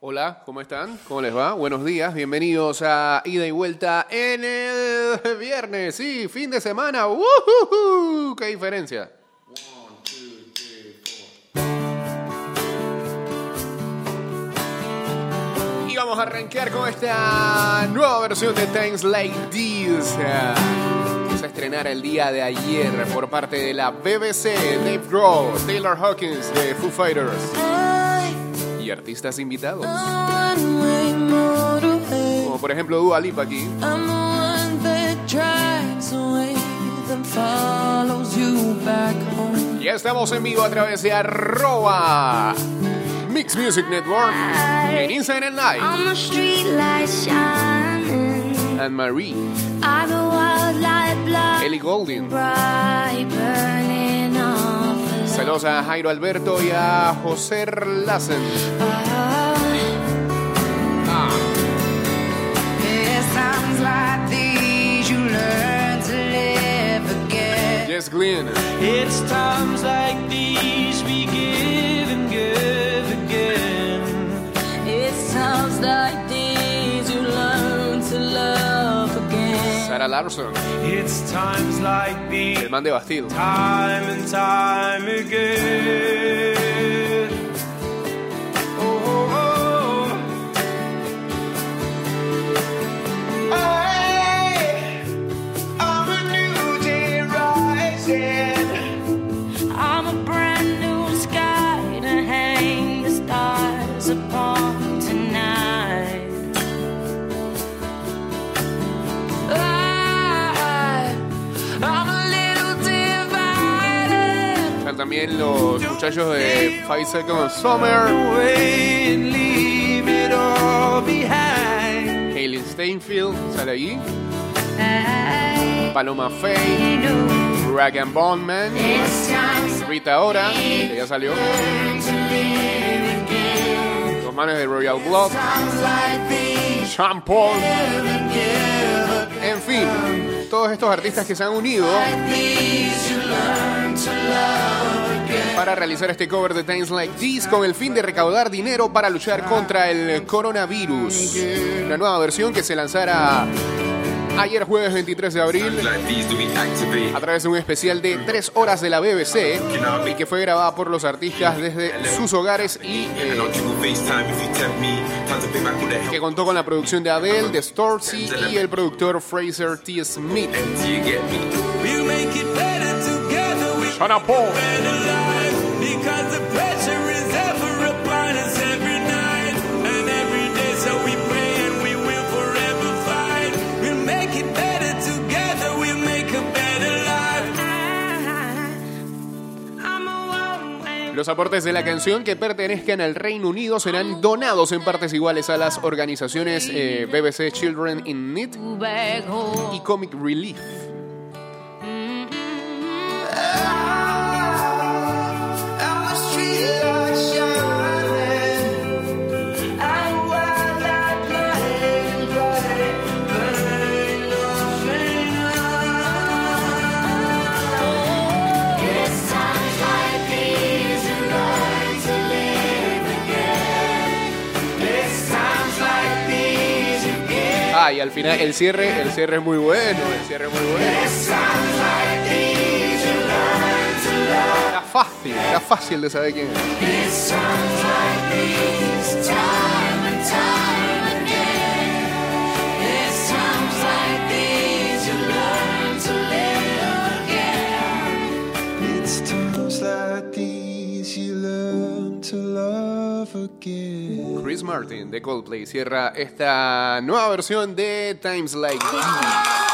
Hola, ¿cómo están? ¿Cómo les va? Buenos días, bienvenidos a Ida y Vuelta en el viernes, sí, fin de semana. ¡Woohoo! ¿Qué diferencia? Y vamos a arrancar con esta nueva versión de Times Like This. que se estrenara el día de ayer por parte de la BBC, Dave Grohl, Taylor Hawkins de Foo Fighters y artistas invitados. Como por ejemplo Dua Lipa aquí. Ya estamos en vivo a través de arroba Mix Music Network en Instagram Live. On the street lights shining, And Marie, Ellie Golding. Saludos a Jairo Alberto y a José Lassen. Ah. Jess Glynn. It's times like these we give and give again. It's times like these Sarah Larson. It's times like El man de Bastille. time and time again. Muchachos de Five Seconds Summer. Hayley Steinfeld sale. I Paloma Faye. Rag and it's time Rita Ora, que ya salió. Los manes de Royal Blood. Sean Paul. En fin, todos estos artistas que se han unido para realizar este cover de Times Like This con el fin de recaudar dinero para luchar contra el coronavirus. Una nueva versión que se lanzara ayer jueves 23 de abril a través de un especial de tres horas de la BBC y que fue grabada por los artistas desde sus hogares y eh, que contó con la producción de Adele, de Storcy y el productor Fraser T. Smith. We Shana Paul. Los aportes de la canción que pertenezcan al Reino Unido serán donados en partes iguales a las organizaciones eh, BBC Children in Need y Comic Relief. Y al final el cierre, el cierre es muy bueno. Fácil, está fácil de saber quién es. Chris Martin de Coldplay cierra esta nueva versión de Times Like These.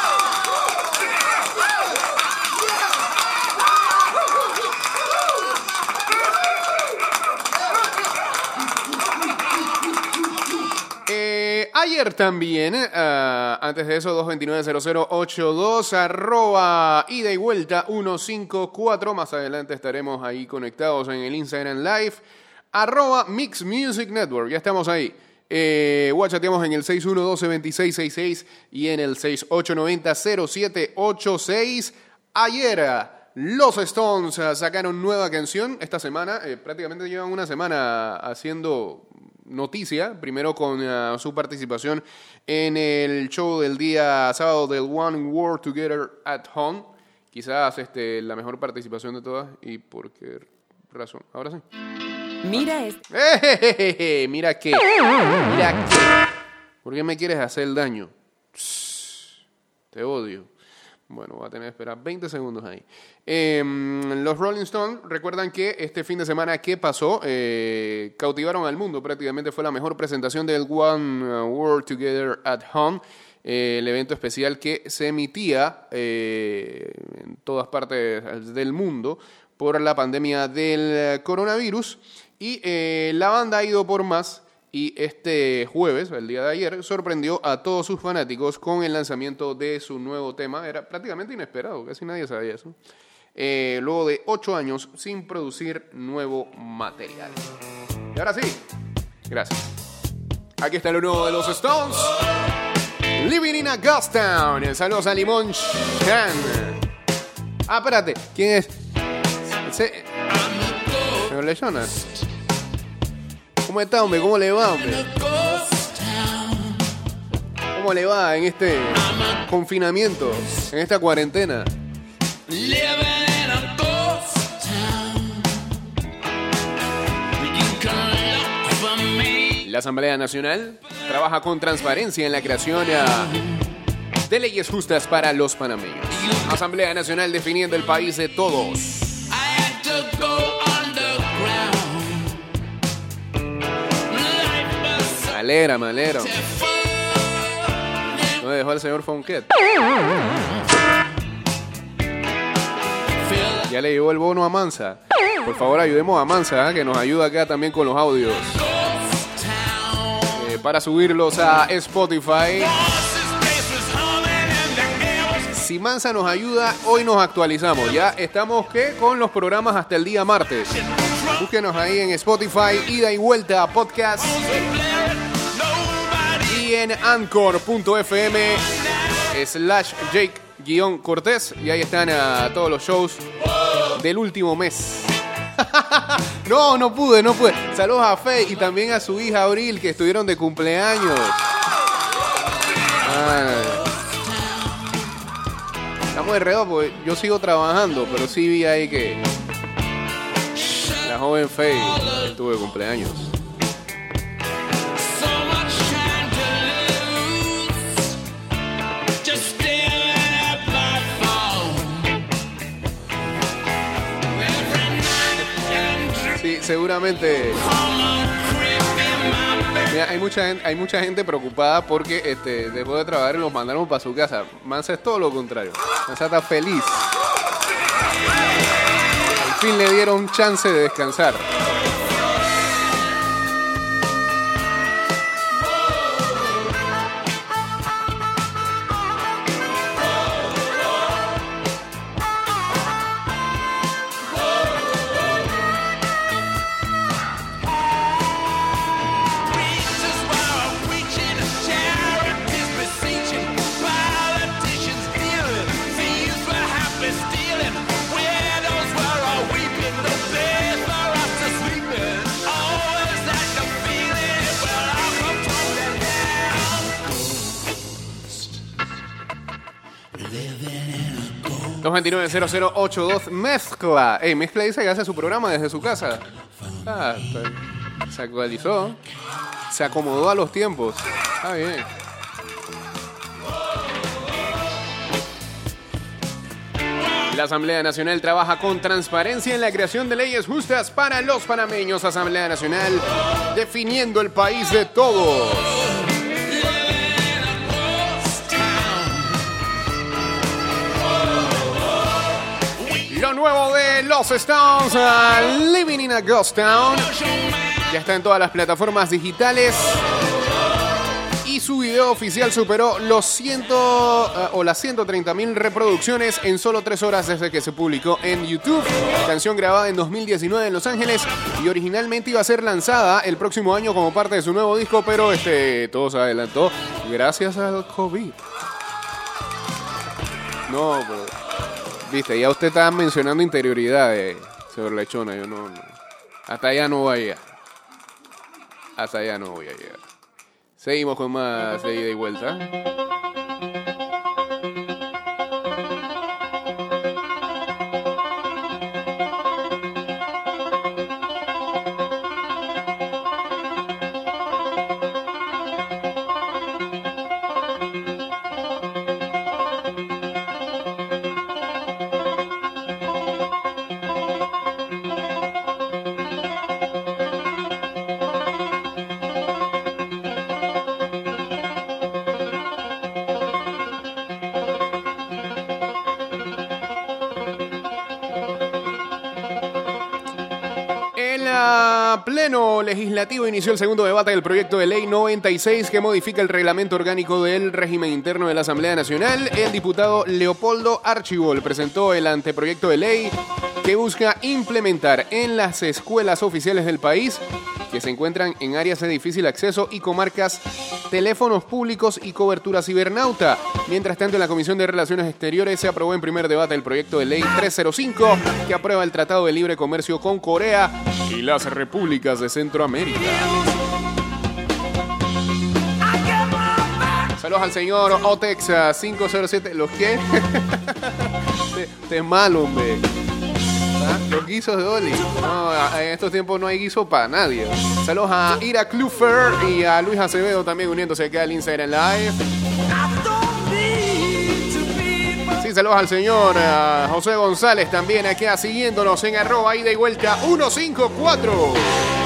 Eh, ayer también, ah, antes de eso, 229-0082, arroba ida y vuelta 154. Más adelante estaremos ahí conectados en el Instagram Live. Arroba Mix Music Network, ya estamos ahí. Eh, en el 612-2666 y en el 6890-0786. Ayer los Stones sacaron nueva canción esta semana. eh, prácticamente llevan una semana haciendo noticia, primero con ah, su participación en el show del día sábado del One World Together at Home. Quizás este, la mejor participación de todas y por qué razón. Ahora sí. Mira este. ¡Eh! Mira que, mira que. ¿Por qué me quieres hacer el daño? Te odio. Bueno, voy a tener que esperar 20 segundos ahí. Eh, los Rolling Stones recuerdan que este fin de semana que pasó eh, cautivaron al mundo. Prácticamente fue la mejor presentación del One World Together at Home. eh, el evento especial que se emitía eh, en todas partes del mundo por la pandemia del coronavirus. Y la banda ha ido por más y este jueves, el día de ayer, sorprendió a todos sus fanáticos con el lanzamiento de su nuevo tema. Era prácticamente inesperado, casi nadie sabía eso. Eh, luego de ocho años sin producir nuevo material. Y ahora sí, gracias. Aquí está lo nuevo de los Stones. Living in a Ghost Town. Saludos a Limón Chan. Ah, espérate, ¿quién es? Señor Lechona. ¿Cómo está, hombre? ¿Cómo le va, hombre? ¿Cómo le va en este confinamiento, en esta cuarentena? La Asamblea Nacional trabaja con transparencia en la creación ah, de leyes justas para los panameños. Asamblea Nacional definiendo el país de todos. Alegra, me alegra. No me dejó el señor Fonquet. Ya le llegó el bono a Mansa. Por favor, ayudemos a Mansa, ah, que nos ayuda acá también con los audios. eh, para subirlos a Spotify. Si Mansa nos ayuda, hoy nos actualizamos. Ya estamos ¿qué? con los programas hasta el día martes. Búsquenos ahí en Spotify, ida y vuelta a podcast En anchor.fm slash Jake Cortés. Y ahí están ah, todos los shows del último mes. no, no pude, no pude. Saludos a Fe y también a su hija Abril que estuvieron de cumpleaños. Ay. Estamos enredados porque yo sigo trabajando, pero sí vi ahí que la joven Faye estuvo de cumpleaños. Seguramente. Mira, hay mucha gente, hay mucha gente preocupada porque este, después de trabajar los mandaron para su casa. Mansa es todo lo contrario. Mansa está feliz. Al fin le dieron chance de descansar. 229-0082 mezcla. Ey, mezcla dice que hace su programa desde su casa. Ah, se actualizó. Se acomodó a los tiempos. Está bien. La Asamblea Nacional trabaja con transparencia en la creación de leyes justas para los panameños. Asamblea Nacional definiendo el país de todos. Nuevo de los Stones, uh, Living in a Ghost Town. Ya está en todas las plataformas digitales. Y su video oficial superó los 100 uh, o las 130 mil reproducciones en solo 3 horas desde que se publicó en YouTube. Canción grabada en 2019 en Los Ángeles y originalmente iba a ser lanzada el próximo año como parte de su nuevo disco, pero este todo se adelantó gracias al COVID. No, pero Viste, ya usted estaba mencionando interioridades, señor Lechona. Yo no. Hasta allá no vaya. Hasta allá no voy a llegar. Seguimos con más de ida y vuelta. Legislativo inició el segundo debate del proyecto de ley 96 que modifica el reglamento orgánico del régimen interno de la Asamblea Nacional. El diputado Leopoldo Archibol presentó el anteproyecto de ley que busca implementar en las escuelas oficiales del país que se encuentran en áreas de difícil acceso y comarcas teléfonos públicos y cobertura cibernauta. Mientras tanto, en la Comisión de Relaciones Exteriores se aprobó en primer debate el proyecto de ley 305 que aprueba el Tratado de Libre Comercio con Corea y las repúblicas de Centroamérica. Saludos al señor Otex ah, 507. ¿Los qué? Te- hombre. ¿Ah? Los guisos de Oli. No, en estos tiempos no hay guiso para nadie. Saludos a Ira Klufer y a Luis Acevedo también uniéndose aquí al Instagram Live. Saludos al señor ah, José González también aquí ah, siguiéndonos en arroba ida y vuelta 154.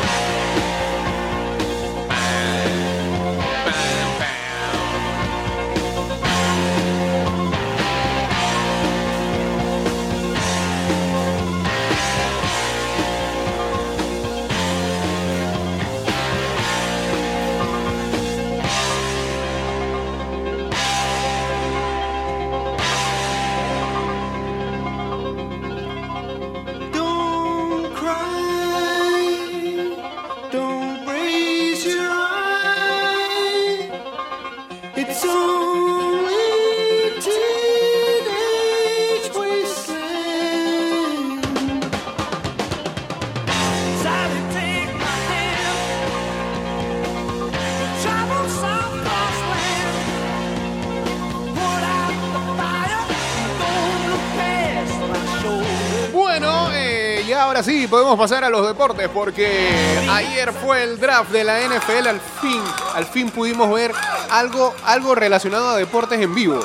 Ahora sí, podemos pasar a los deportes porque ayer fue el draft de la NFL, al fin, al fin pudimos ver algo, algo relacionado a deportes en vivo.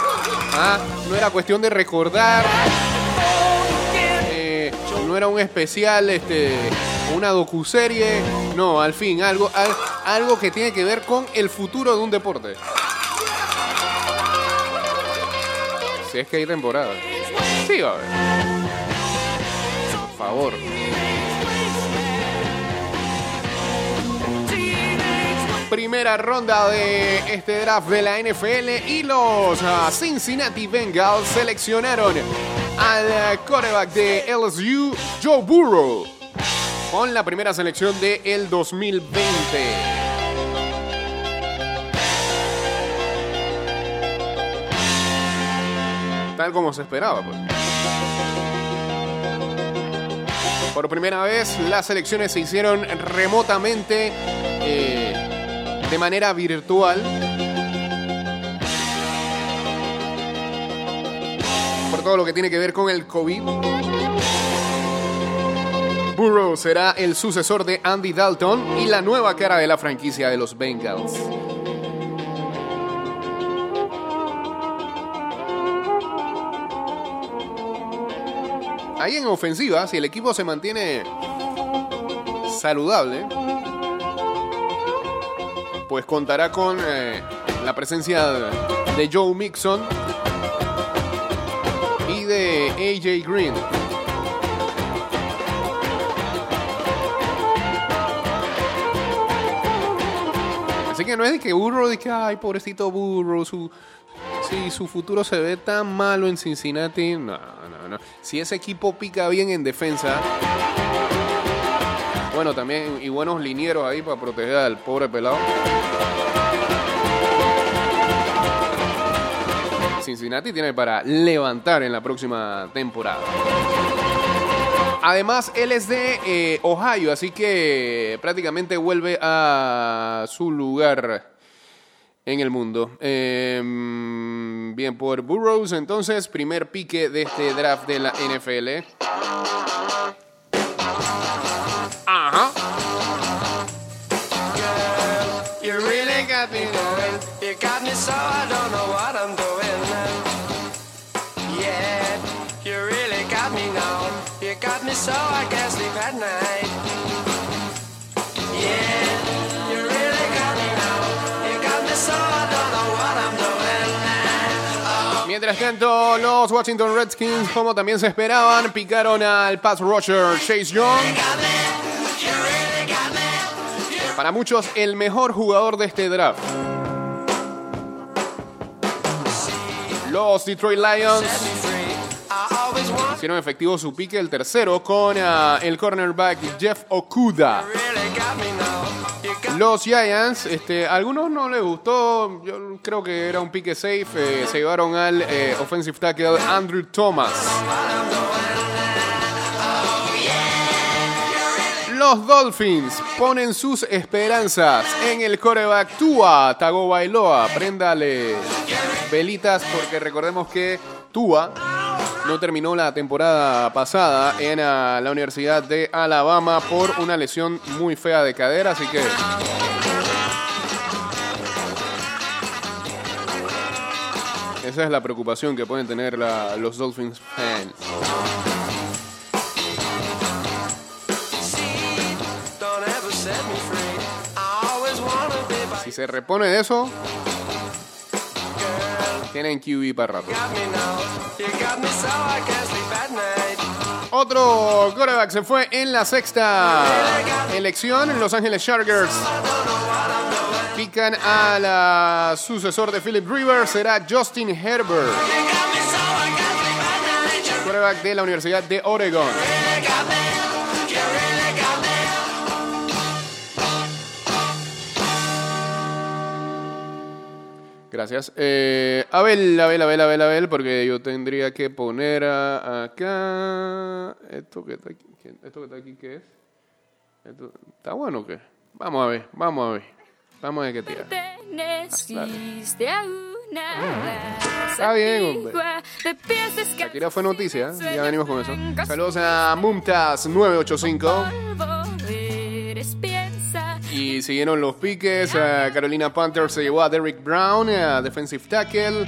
Ah, no era cuestión de recordar, eh, no era un especial, este, una docuserie, no, al fin, algo, al- algo que tiene que ver con el futuro de un deporte. Si es que hay temporada. Sí, va a haber. Por favor. Primera ronda de este draft de la NFL y los ah, Cincinnati Bengals seleccionaron al quarterback de LSU, Joe Burrow, con la primera selección del el 2020. Tal como se esperaba, pues. Por primera vez, las elecciones se hicieron remotamente, eh, de manera virtual. Por todo lo que tiene que ver con el COVID. Burrow será el sucesor de Andy Dalton y la nueva cara de la franquicia de los Bengals. Ahí en ofensiva, si el equipo se mantiene saludable, pues contará con eh, la presencia de Joe Mixon y de AJ Green. Así que no es de que Burrow, de que, ay, pobrecito Burrow, su, sí, su futuro se ve tan malo en Cincinnati. No, no, no. Si ese equipo pica bien en defensa, bueno, también, y buenos linieros ahí para proteger al pobre pelado. Cincinnati tiene para levantar en la próxima temporada. Además, él es de eh, Ohio, así que prácticamente vuelve a su lugar en el mundo. Eh, bien por Burroughs, entonces, primer pique de este draft de la NFL. Mientras tanto, los Washington Redskins, como también se esperaban, picaron al pass rusher Chase Young. Para muchos, el mejor jugador de este draft. Los Detroit Lions hicieron efectivo su pique, el tercero, con ah, el cornerback Jeff Okuda. Los Giants, este, a algunos no les gustó, yo creo que era un pique safe, eh, se llevaron al eh, offensive tackle Andrew Thomas. Los Dolphins ponen sus esperanzas en el coreback Tua Tagovailoa. Préndale velitas porque recordemos que Tua no terminó la temporada pasada en ah, la Universidad de Alabama por una lesión muy fea de cadera, así que esa es la preocupación que pueden tener los Dolphins fans. Si se repone de eso, tienen QB para rato. Otro quarterback se fue en la sexta elección. Los Ángeles Chargers pican a la sucesor de Philip Rivers. Será Justin Herbert, quarterback de la Universidad de Oregon. Gracias. Eh, Abel, Abel, Abel, Abel, Abel, porque yo tendría que poner a- acá. Esto que está aquí, ¿qué- esto que está aquí, ¿qué es? Esto- ¿Está bueno o qué? Vamos a ver, vamos a ver. Vamos a ver qué tira. Perteneciste a una Está bien, hombre. Shakira fue noticia, ¿eh? ya venimos con eso. Saludos a Mumtaz985. Y siguieron los piques. eh, Carolina Panthers se llevó a Derrick Brown, a defensive tackle.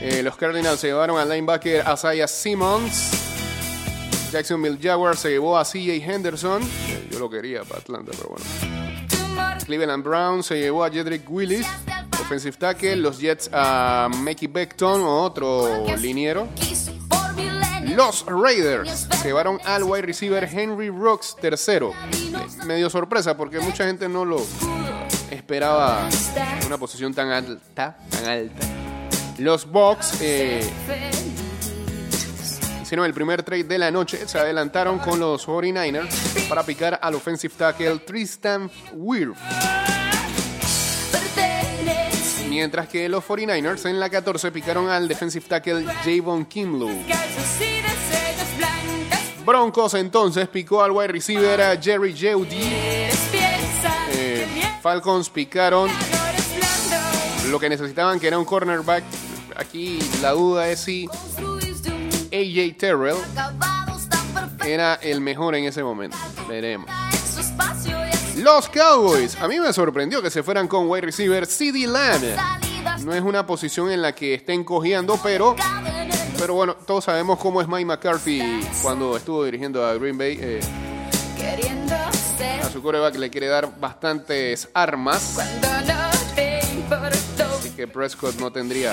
Eh, los Cardinals se llevaron al linebacker Isaiah Simmons. Jacksonville Jaguars se llevó a CJ Henderson. Eh, Yo lo quería para Atlanta, pero bueno. Cleveland Brown se llevó a Jedrick Willis, offensive tackle. Los Jets a Mickey Beckton, otro liniero. Los Raiders llevaron al wide receiver Henry Rocks tercero. Medio sorpresa porque mucha gente no lo esperaba en una posición tan alta, tan alta. Los Bucks eh, hicieron el primer trade de la noche, se adelantaron con los 49ers para picar al offensive tackle Tristan Wirf. Mientras que los 49ers en la 14 picaron al defensive tackle Javon Kinlow. Broncos entonces picó al wide receiver Jerry Jeudy. Eh, Falcons picaron lo que necesitaban que era un cornerback. Aquí la duda es si AJ Terrell era el mejor en ese momento. Veremos. Los Cowboys. A mí me sorprendió que se fueran con wide receiver CD Lamb. No es una posición en la que estén cojeando, pero, pero bueno, todos sabemos cómo es Mike McCarthy cuando estuvo dirigiendo a Green Bay. eh, a su coreback le quiere dar bastantes armas. Así que Prescott no tendría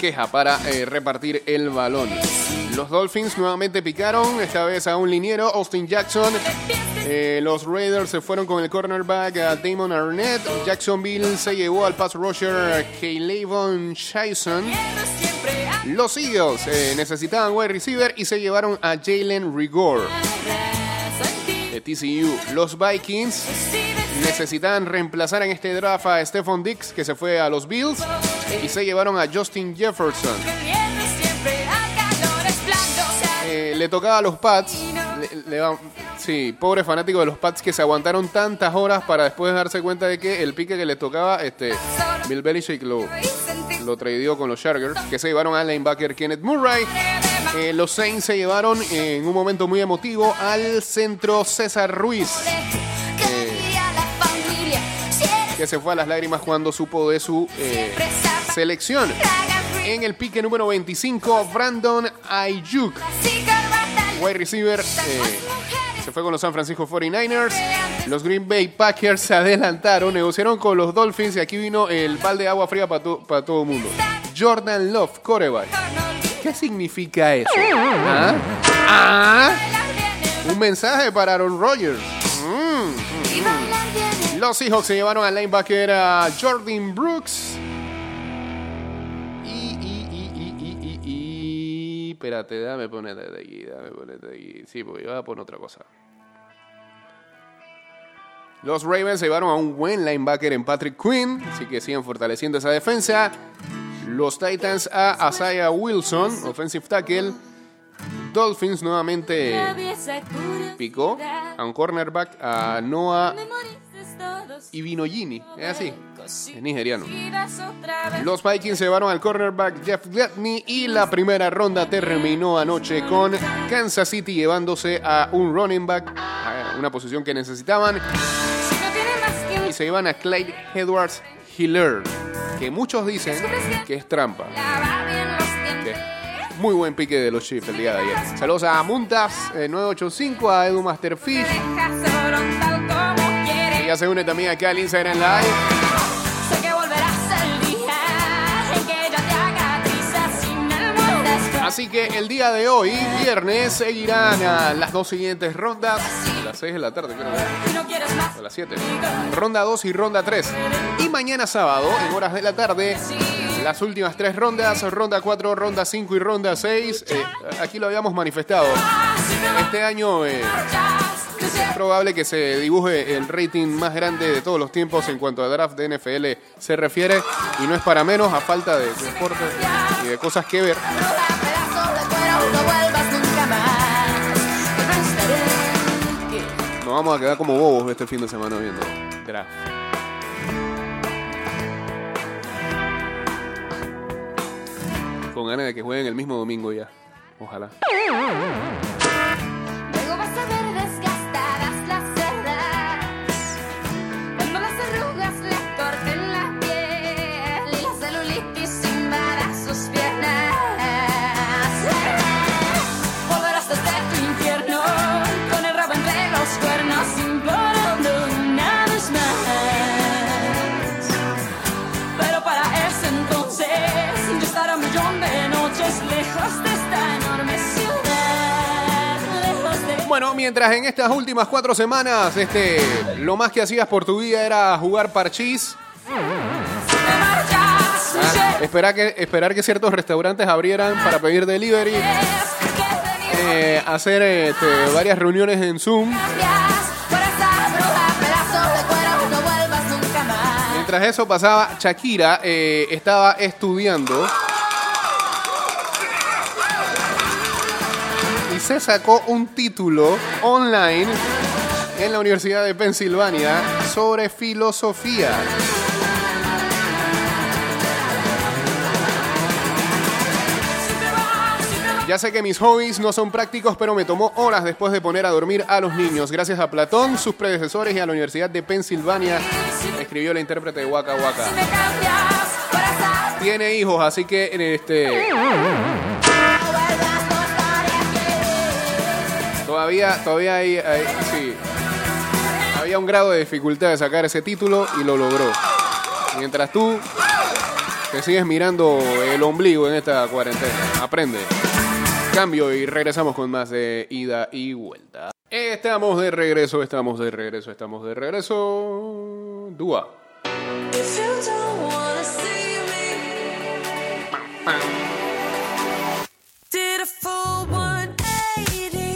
queja para eh, repartir el balón. Los Dolphins nuevamente picaron, esta vez a un liniero, Austin Jackson. Eh, los Raiders se fueron con el cornerback a Damon Arnett. Jacksonville se llevó al pass rusher Shison. Siempre a Los Eagles eh, necesitaban wide receiver y se llevaron a Jalen Rigor de TCU. Los Vikings necesitaban reemplazar en este draft a Stephon Dix, que se fue a los Bills, y se llevaron a Justin Jefferson. Eh, le tocaba a los Pats. Sí, pobre fanático de los Pats que se aguantaron tantas horas para después darse cuenta de que el pique que les tocaba, este, Bill Belichick lo, lo tradeó con los Chargers, que se llevaron al linebacker Kenneth Murray. Eh, los Saints se llevaron eh, en un momento muy emotivo al centro César Ruiz, que se fue a las lágrimas cuando supo de su selección. En el pique número 25, Brandon Ayuk, wide receiver, eh, se fue con los San Francisco 49ers. Los Green Bay Packers se adelantaron, negociaron con los Dolphins y aquí vino el balde de agua fría para todo el mundo. Jordan Love, coreback. ¿Qué significa eso? ¿Ah? ¿Ah? Un mensaje para Aaron Rodgers. Mm. Los Seahawks se llevaron al linebacker a Jordan Brooks. Espérate, dame ponerte de aquí, dame ponerte de aquí. Sí, porque iba a poner otra cosa. Los Ravens se llevaron a un buen linebacker en Patrick Quinn, así que siguen fortaleciendo esa defensa. Los Titans a Asaya Wilson, offensive tackle. Dolphins nuevamente picó a un cornerback a Noah Ibinogini, es así, es nigeriano. Los Vikings se llevaron al cornerback Jeff Gladney y la primera ronda terminó anoche con Kansas City llevándose a un running back, a una posición que necesitaban, y se llevan a Clyde Edwards Hiller, que muchos dicen que es trampa. que muy buen pique de los Chiefs el día de ayer. Saludos a Muntas eh, 985, a Edu Masterfish, ya se une también acá al Instagram Live. Así que el día de hoy, viernes, seguirán a las dos siguientes rondas. A las 6 de la tarde, creo. que Si no quieres más, A las 7. Ronda 2 y ronda 3. Y mañana sábado, en horas de la tarde, las últimas tres rondas, ronda 4, ronda 5 y ronda 6. Eh, aquí lo habíamos manifestado. Este año eh, es probable que se dibuje el rating más grande de todos los tiempos en cuanto a draft de NFL se refiere. Y no es para menos, a falta de deportes y de cosas que ver. Nos vamos a quedar como bobos este fin de semana viendo draft. Con ganas de que jueguen el mismo domingo ya. Ojalá. Bueno, mientras en estas últimas cuatro semanas, este, lo más que hacías por tu vida era jugar parchís, ah, esperar, que, esperar que ciertos restaurantes abrieran para pedir delivery, eh, hacer este, varias reuniones en Zoom. Mientras eso pasaba, Shakira eh, estaba estudiando se sacó un título online en la Universidad de Pensilvania sobre filosofía. Ya sé que mis hobbies no son prácticos, pero me tomó horas después de poner a dormir a los niños. Gracias a Platón, sus predecesores y a la Universidad de Pensilvania, escribió la intérprete de Waka Waka. Tiene hijos, así que este, todavía, todavía hay, había un grado de dificultad de sacar ese título y lo logró. Mientras tú te sigues mirando el ombligo en esta cuarentena, aprende. Cambio y regresamos con más de ida y vuelta. Estamos de regreso, estamos de regreso, estamos de regreso. Dúa. If you don't wanna see me, did a full 180.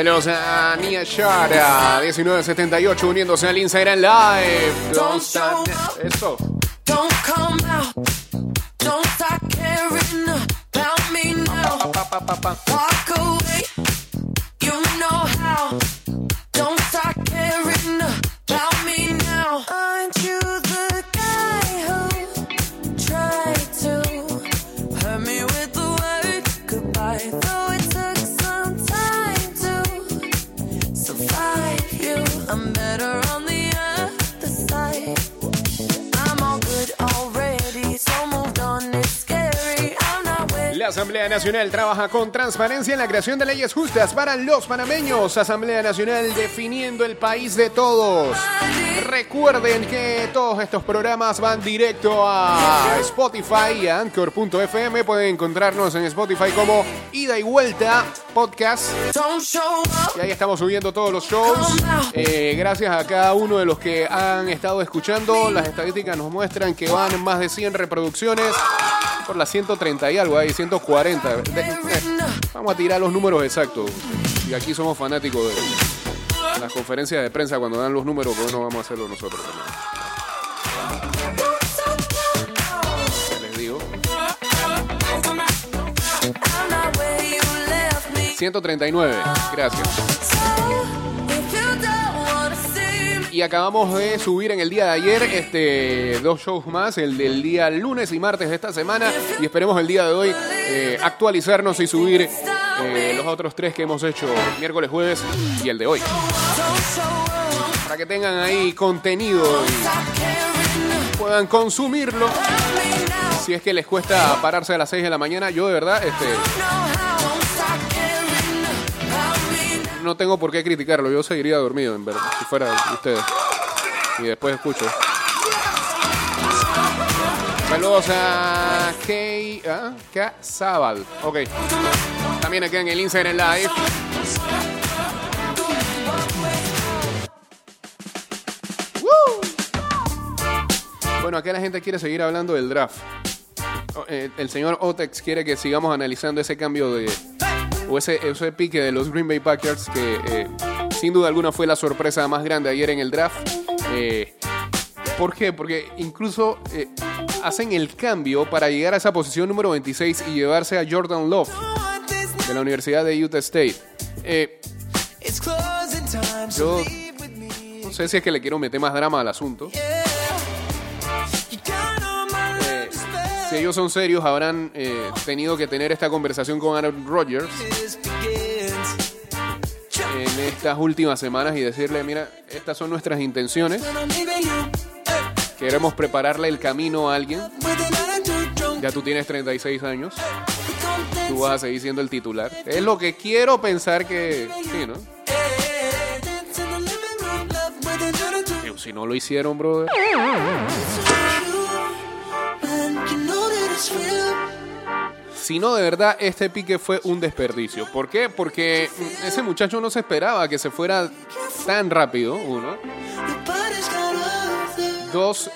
Saludos a Nia Shara, 1978, uniéndose al Instagram Live. Don't stop. Eso. Don't come out. Don't start caring about me now. Pa, pa, pa, Asamblea Nacional trabaja con transparencia en la creación de leyes justas para los panameños. Asamblea Nacional definiendo el país de todos. Recuerden que todos estos programas van directo a Spotify y a Anchor.fm. Pueden encontrarnos en Spotify como Ida y Vuelta Podcast. Y ahí estamos subiendo todos los shows. Eh, gracias a cada uno de los que han estado escuchando. Las estadísticas nos muestran que van más de 100 reproducciones. Por las 130 y algo, hay 140. De- eh, vamos a tirar los números exactos. Y aquí somos fanáticos de las conferencias de prensa cuando dan los números, pero no vamos a hacerlo nosotros les digo. I'm not where you left me. 139. Gracias. Acabamos de subir en el día de ayer este, dos shows más, el del día lunes y martes de esta semana. Y esperemos el día de hoy eh, actualizarnos y subir eh, los otros tres que hemos hecho miércoles, jueves y el de hoy. Para que tengan ahí contenido y puedan consumirlo. Si es que les cuesta pararse a las 6 de la mañana, yo de verdad este, no tengo por qué criticarlo. Yo seguiría dormido, en verdad, si fuera de ustedes. Y después escucho. Saludos a Kay ¿ah? K. Zabal. Ok. También acá en el Instagram Live. ¡Woo! Bueno, acá la gente quiere seguir hablando del draft. Oh, El señor Otex quiere que sigamos analizando ese cambio de, o ese, ese pique de los Green Bay Packers que eh, sin duda alguna fue la sorpresa más grande ayer en el draft. Eh, ¿Por qué? Porque incluso eh, hacen el cambio para llegar a esa posición número 26 y llevarse a Jordan Love de la Universidad de Utah State. Yo no sé si es que le quiero meter más drama al asunto. Si ellos son serios, habrán eh, tenido que tener esta conversación con Aaron Rodgers en estas últimas semanas y decirle, mira, estas son nuestras intenciones. Queremos prepararle el camino a alguien. Ya tú tienes 36 años. Tú vas a seguir siendo el titular. Es lo que quiero pensar que sí, ¿no? Si no lo hicieron, brother. Si no, de verdad, este pique fue un desperdicio. ¿Por qué? Porque ese muchacho no se esperaba que se fuera tan rápido, uno. Dos,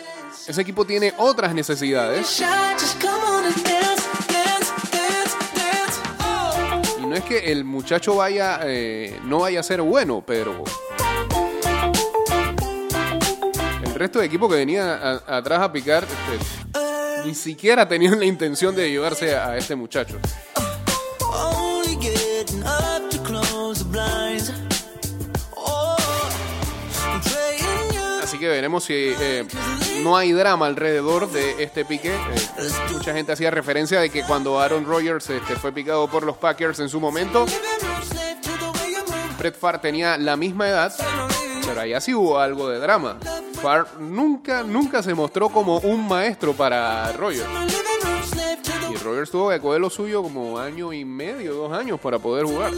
ese equipo tiene otras necesidades. Y no es que el muchacho vaya, eh, no vaya a ser bueno, pero el resto de equipo que venía atrás a picar este, ni siquiera tenían la intención de llevarse a este muchacho. Oh. Así que veremos si eh, no hay drama alrededor de este pique. Eh, mucha gente hacía referencia de que cuando Aaron Rodgers este, fue picado por los Packers en su momento. Brett Favre tenía la misma edad, pero allá sí hubo algo de drama. Favre nunca, nunca se mostró como un maestro para the Y Rodgers tuvo que coger lo suyo como año y medio, dos años para poder jugar.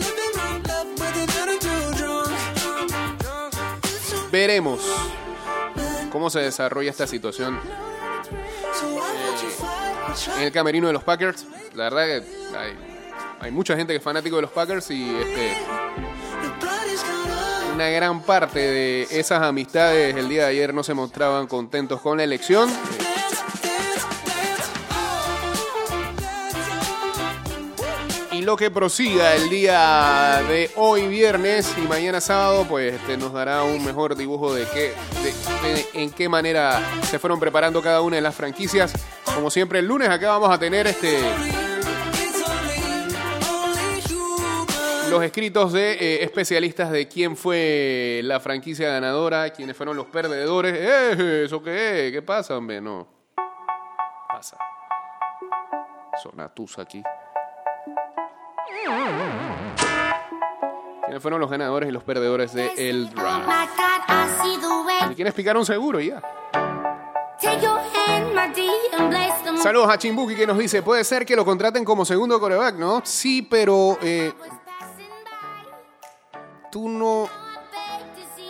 Veremos cómo se desarrolla esta situación fight? en el camerino de los Packers. La verdad que hay, hay mucha gente que es fanático de los Packers y este, una gran parte de esas amistades el día de ayer no se mostraban contentos con la elección. Y lo que prosiga el día de hoy viernes y mañana sábado, pues este, nos dará un mejor dibujo de, qué, de, de en qué manera se fueron preparando cada una de las franquicias. Como siempre, el lunes acá vamos a tener este los escritos de eh, especialistas de quién fue la franquicia ganadora, quiénes fueron los perdedores. ¡Eh! ¿Eso qué? ¿Qué pasa, hombre? No. Pasa. Sonatus aquí. ¿Quiénes fueron los ganadores y los perdedores de El Draft? ¿Y quiénes picaron seguro y ya? Saludos a Chimbuki que nos dice, puede ser que lo contraten como segundo coreback, ¿no? Sí, pero eh, tú no...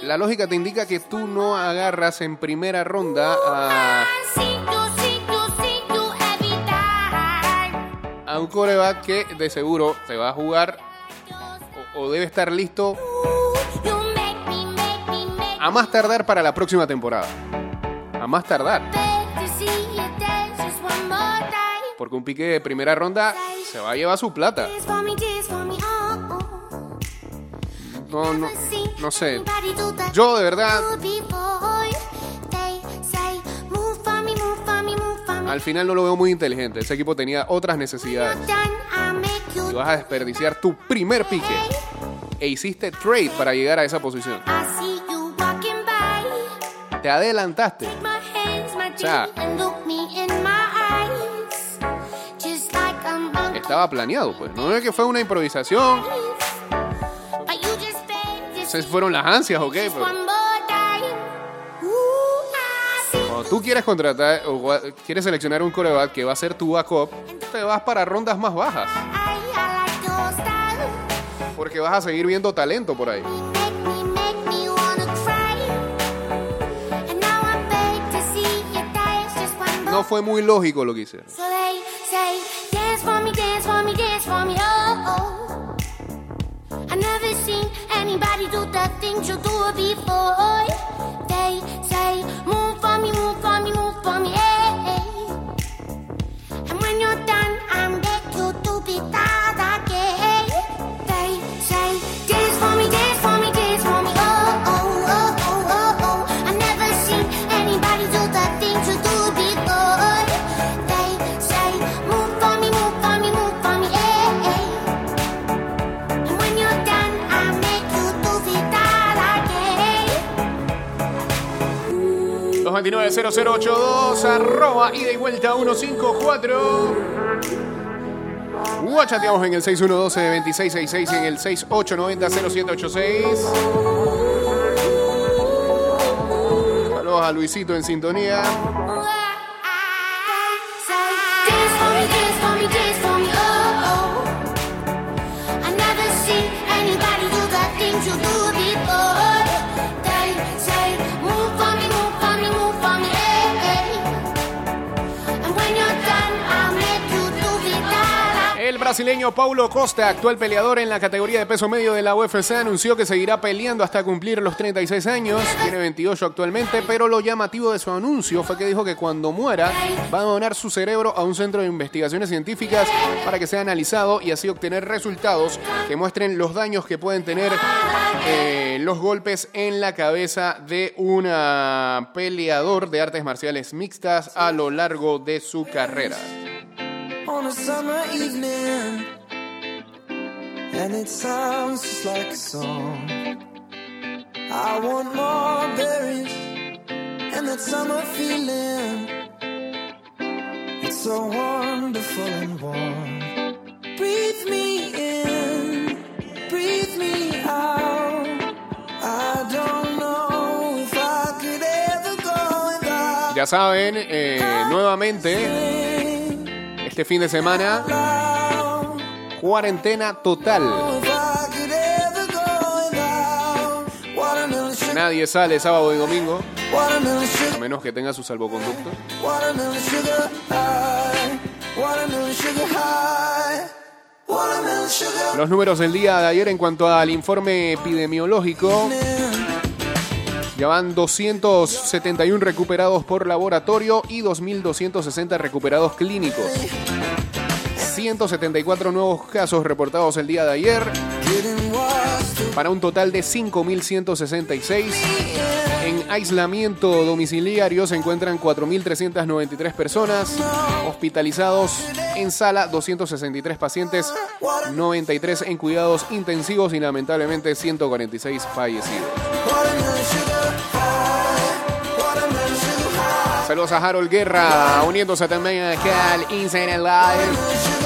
La lógica te indica que tú no agarras en primera ronda a, a un coreback que de seguro te va a jugar o, o debe estar listo a más tardar para la próxima temporada. A más tardar. Porque un pique de primera ronda se va a llevar su plata. No, no, no sé. Yo de verdad, al final no lo veo muy inteligente. Ese equipo tenía otras necesidades. Y vas a desperdiciar tu primer pique. E hiciste trade para llegar a esa posición. Te adelantaste. O sea, Estaba planeado, pues. No es que fue una improvisación. Si fueron las ansias o qué, pero cuando tú quieres contratar o quieres seleccionar un coreback que va a ser tu backup, te vas para rondas más bajas. Porque vas a seguir viendo talento por ahí. No fue muy lógico lo que hice. Do the things you do before. 290082, arroba ida y vuelta 154. Guachateamos en el 6112-2666 y en el 6890-0786. Saludos a Luisito en sintonía. Brasileño Paulo Costa, actual peleador en la categoría de peso medio de la UFC, anunció que seguirá peleando hasta cumplir los 36 años. Tiene 28 actualmente, pero lo llamativo de su anuncio fue que dijo que cuando muera va a donar su cerebro a un centro de investigaciones científicas para que sea analizado y así obtener resultados que muestren los daños que pueden tener eh, los golpes en la cabeza de un peleador de artes marciales mixtas a lo largo de su carrera. On a summer evening, and it sounds just like a song. I want more berries and that summer feeling. It's so wonderful and warm. Breathe me in, breathe me out. I don't know if I could ever go without. Ya saben, eh, nuevamente, este fin de semana, cuarentena total. Nadie sale sábado y domingo, a menos que tenga su salvoconducto. Los números del día de ayer en cuanto al informe epidemiológico. Ya van 271 recuperados por laboratorio y 2.260 recuperados clínicos. 174 nuevos casos reportados el día de ayer, para un total de 5.166. En aislamiento domiciliario se encuentran 4.393 personas, hospitalizados en sala 263 pacientes, 93 en cuidados intensivos y lamentablemente 146 fallecidos. Saludos a Harold Guerra, uniéndose también acá al Insane Live.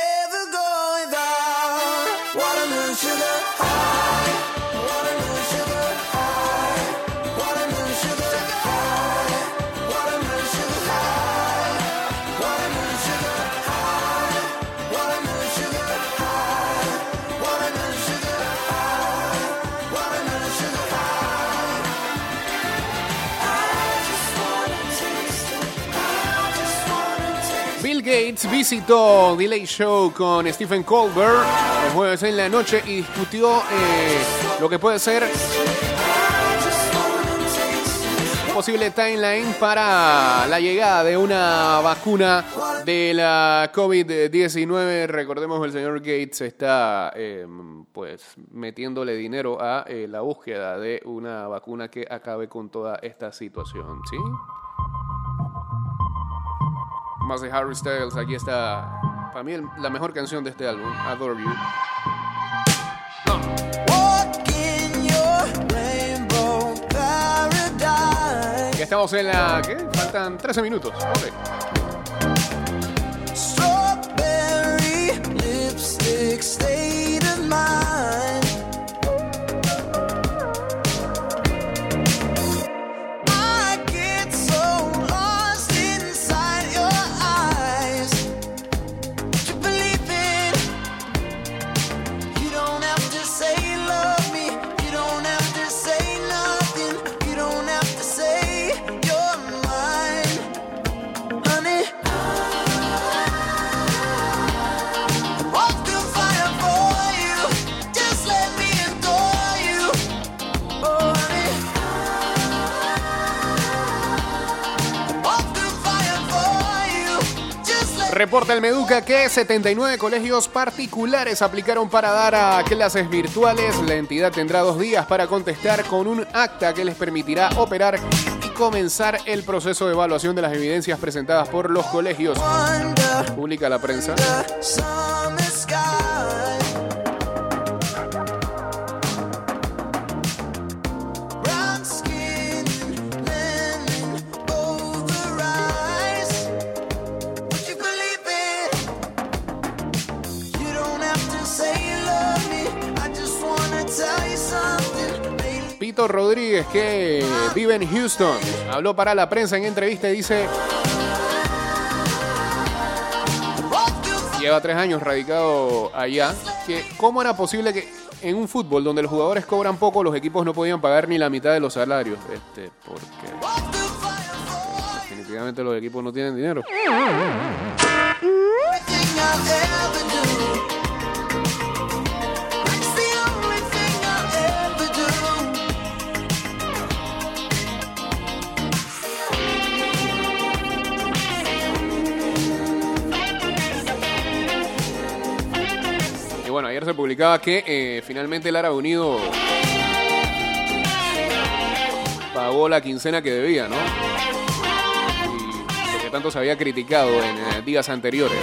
visitó Delay Show con Stephen Colbert el jueves en la noche y discutió eh, lo que puede ser posible timeline para la llegada de una vacuna de la COVID-19. Recordemos el señor Gates está eh, pues metiéndole dinero a eh, la búsqueda de una vacuna que acabe con toda esta situación, ¿sí? Más de Harry Styles, aquí está para mí la mejor canción de este álbum, Adore You. Ya estamos en la... ¿Qué? Faltan 13 minutos. Ok. Strawberry lipstick Reporta el Meduca que 79 colegios particulares aplicaron para dar a clases virtuales. La entidad tendrá dos días para contestar con un acta que les permitirá operar y comenzar el proceso de evaluación de las evidencias presentadas por los colegios. Publica la prensa. Rodríguez, que vive en Houston, habló para la prensa en entrevista y dice, lleva tres años radicado allá, que cómo era posible que en un fútbol donde los jugadores cobran poco, los equipos no podían pagar ni la mitad de los salarios. Este, porque definitivamente los equipos no tienen dinero. Se publicaba que eh, finalmente el Árabe Unido pagó la quincena que debía, ¿no? Y lo que tanto se había criticado en eh, días anteriores.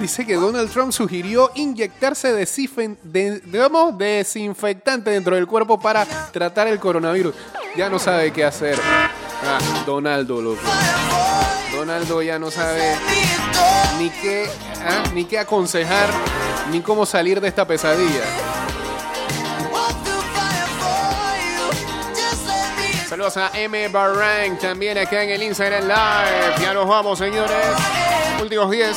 Dice que Donald Trump sugirió inyectarse de- desinfectante dentro del cuerpo para tratar el coronavirus. Ya no sabe qué hacer. Ah, Donaldo, loco. Donaldo ya no sabe ni qué, ah, ni qué aconsejar, ni cómo salir de esta pesadilla. Saludos a M. Barrank también acá en el Instagram Live. Ya nos vamos, señores. Últimos 10.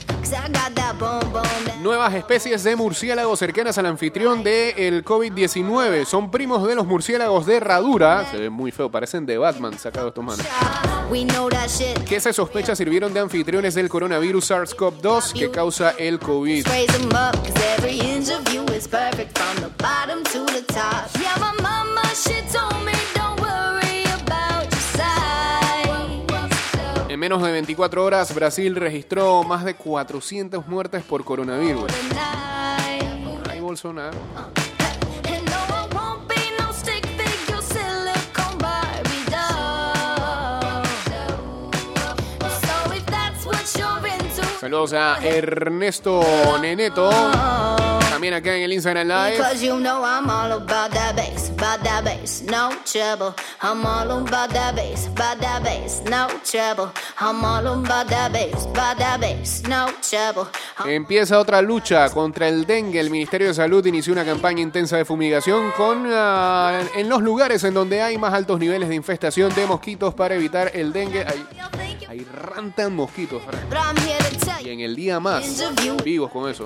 Nuevas especies de murciélagos cercanas al anfitrión del COVID-19. Son primos de los murciélagos de herradura. Se ven muy feo, parecen de Batman sacados estos manos. Que se sospecha sirvieron de anfitriones del coronavirus SARS-CoV-2 que causa el COVID. Menos de 24 horas, Brasil registró más de 400 muertes por coronavirus. Saludos a Ernesto Neneto. También acá en el Instagram Live. Because you know I'm all about that bass, about that bass, no trouble. I'm all about that bass, about that bass, no trouble. I'm all about that bass, about that bass, no trouble. Empieza otra lucha contra el dengue. El Ministerio de Salud inició una campaña intensa de fumigación con, ah, en los lugares en donde hay más altos niveles de infestación de mosquitos para evitar el dengue. Ahí rantan mosquitos. Y en el día más, vivos con eso.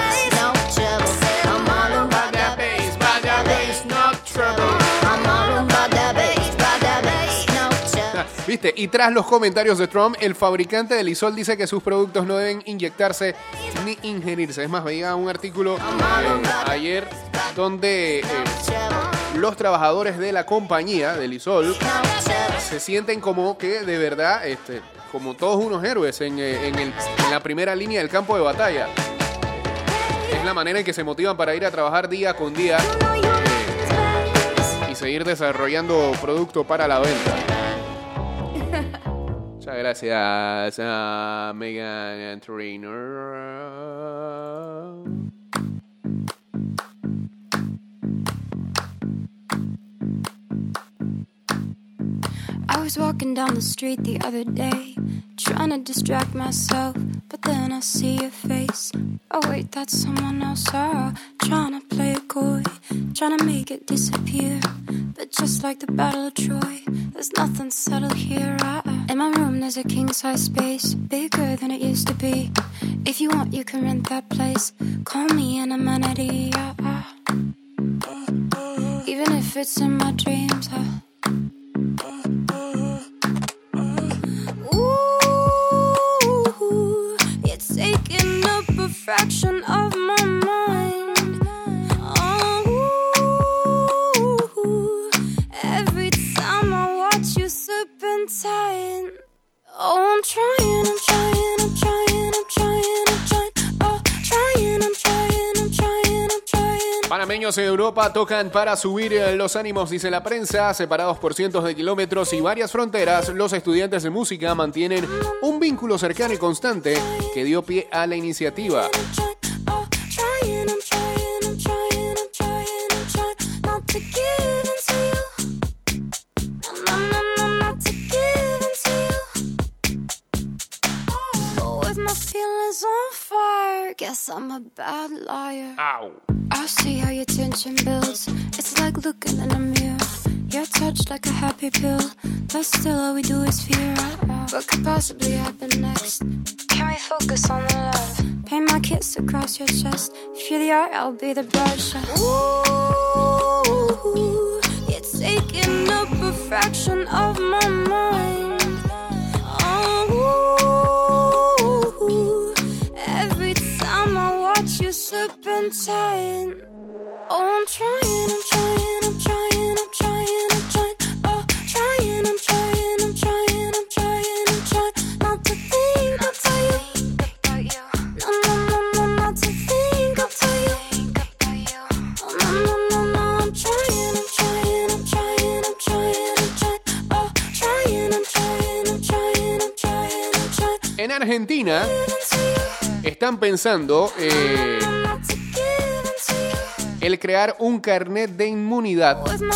¿Viste? Y tras los comentarios de Trump, el fabricante de Lysol dice que sus productos no deben inyectarse ni ingerirse. Es más, veía un artículo eh, ayer donde eh, los trabajadores de la compañía de Lysol se sienten como que de verdad, este, como todos unos héroes en, eh, en el- en la primera línea del campo de batalla. Es la manera en que se motivan para ir a trabajar día con día y seguir desarrollando producto para la venta. Gracias a Megan Trainer. I was walking down the street the other day, trying to distract myself, but then I see your face. Oh, wait, that's someone else. Oh, trying to play it coy, trying to make it disappear. But just like the Battle of Troy, there's nothing subtle here. I, my room, there's a king size space, bigger than it used to be. If you want, you can rent that place. Call me an amenity. I, I, even if it's in my dreams. I, Ooh, you're taking up a fraction of Panameños en Europa tocan para subir eh, los ánimos, dice la prensa. Separados por cientos de kilómetros y varias fronteras, los estudiantes de música mantienen un vínculo cercano y constante que dio pie a la iniciativa. Guess I'm a bad liar. Au. I see how your tension builds. It's like looking in a mirror. You're touched like a happy pill, but still all we do is fear. What could possibly happen next? Can we focus on the love? Paint my kiss across your chest. If you're the art, I'll be the brush. Ooh, you're taking up a fraction of my mind. Serpentine. Oh, I'm trying, I'm trying, I'm trying, I'm trying, I'm trying. Oh, trying, I'm trying, I'm trying, I'm trying, I'm trying. Not to think about you. No, no, no, no, not to think about you. Oh, no, no, no, no, I'm trying, I'm trying, I'm trying, I'm trying, I'm trying. Oh, trying, I'm trying, I'm trying, I'm trying, I'm trying. En Argentina están pensando eh, el crear un carnet de inmunidad fire.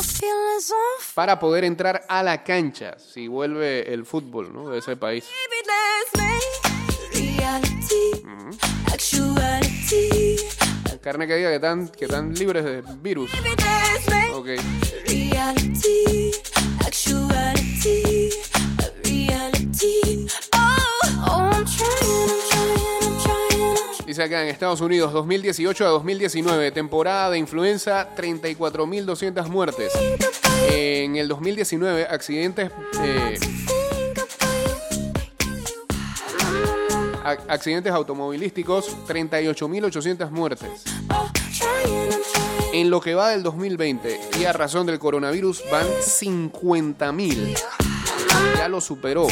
para poder entrar a la cancha si vuelve el fútbol ¿no? de ese país. Un carnet que diga que están, que están libres de virus. Ok. reality, actuality, reality. Dice acá en Estados Unidos, 2018 a 2019, temporada de influenza, 34.200 muertes. En el 2019, accidentes, eh, accidentes automovilísticos, 38.800 muertes. En lo que va del 2020 y a razón del coronavirus van 50.000. Ya lo superó.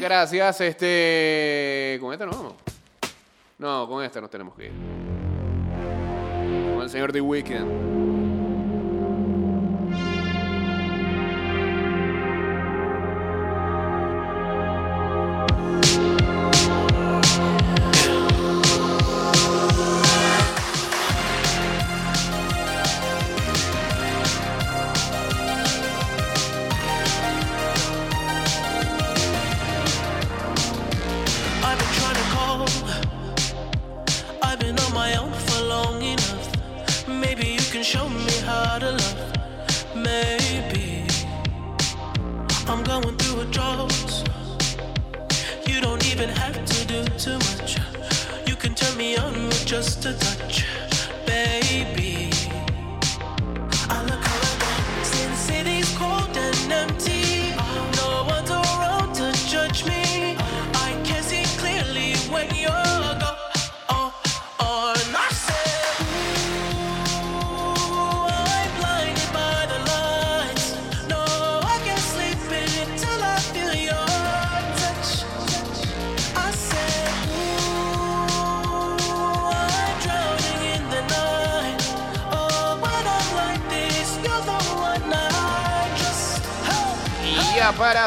Gracias, este... ¿Con este no? No, con este nos tenemos que ir. Con el señor The Weeknd.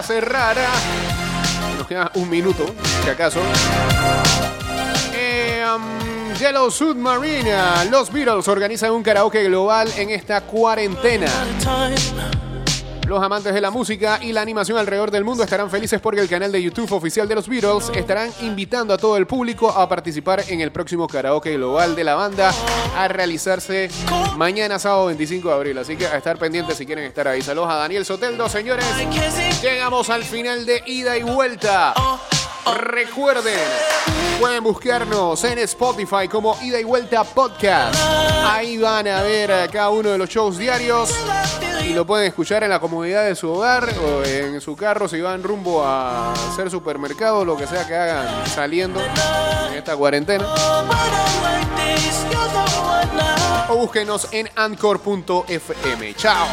Para nos queda un minuto, si acaso. Eh, um, Yellow Submarine, los Beatles organizan un karaoke global en esta cuarentena. Los amantes de la música y la animación alrededor del mundo estarán felices porque el canal de YouTube oficial de los Beatles estarán invitando a todo el público a participar en el próximo karaoke global de la banda a realizarse mañana sábado 25 de abril. Así que a estar pendientes si quieren estar ahí. Saludos a Daniel Soteldo, señores. Llegamos al final de ida y vuelta. Recuerden, pueden buscarnos en Spotify como Ida y Vuelta Podcast. Ahí van a ver cada uno de los shows diarios y lo pueden escuchar en la comodidad de su hogar o en su carro si van rumbo a hacer supermercado, lo que sea que hagan saliendo en esta cuarentena. O búsquenos en anchor.fm. Chao.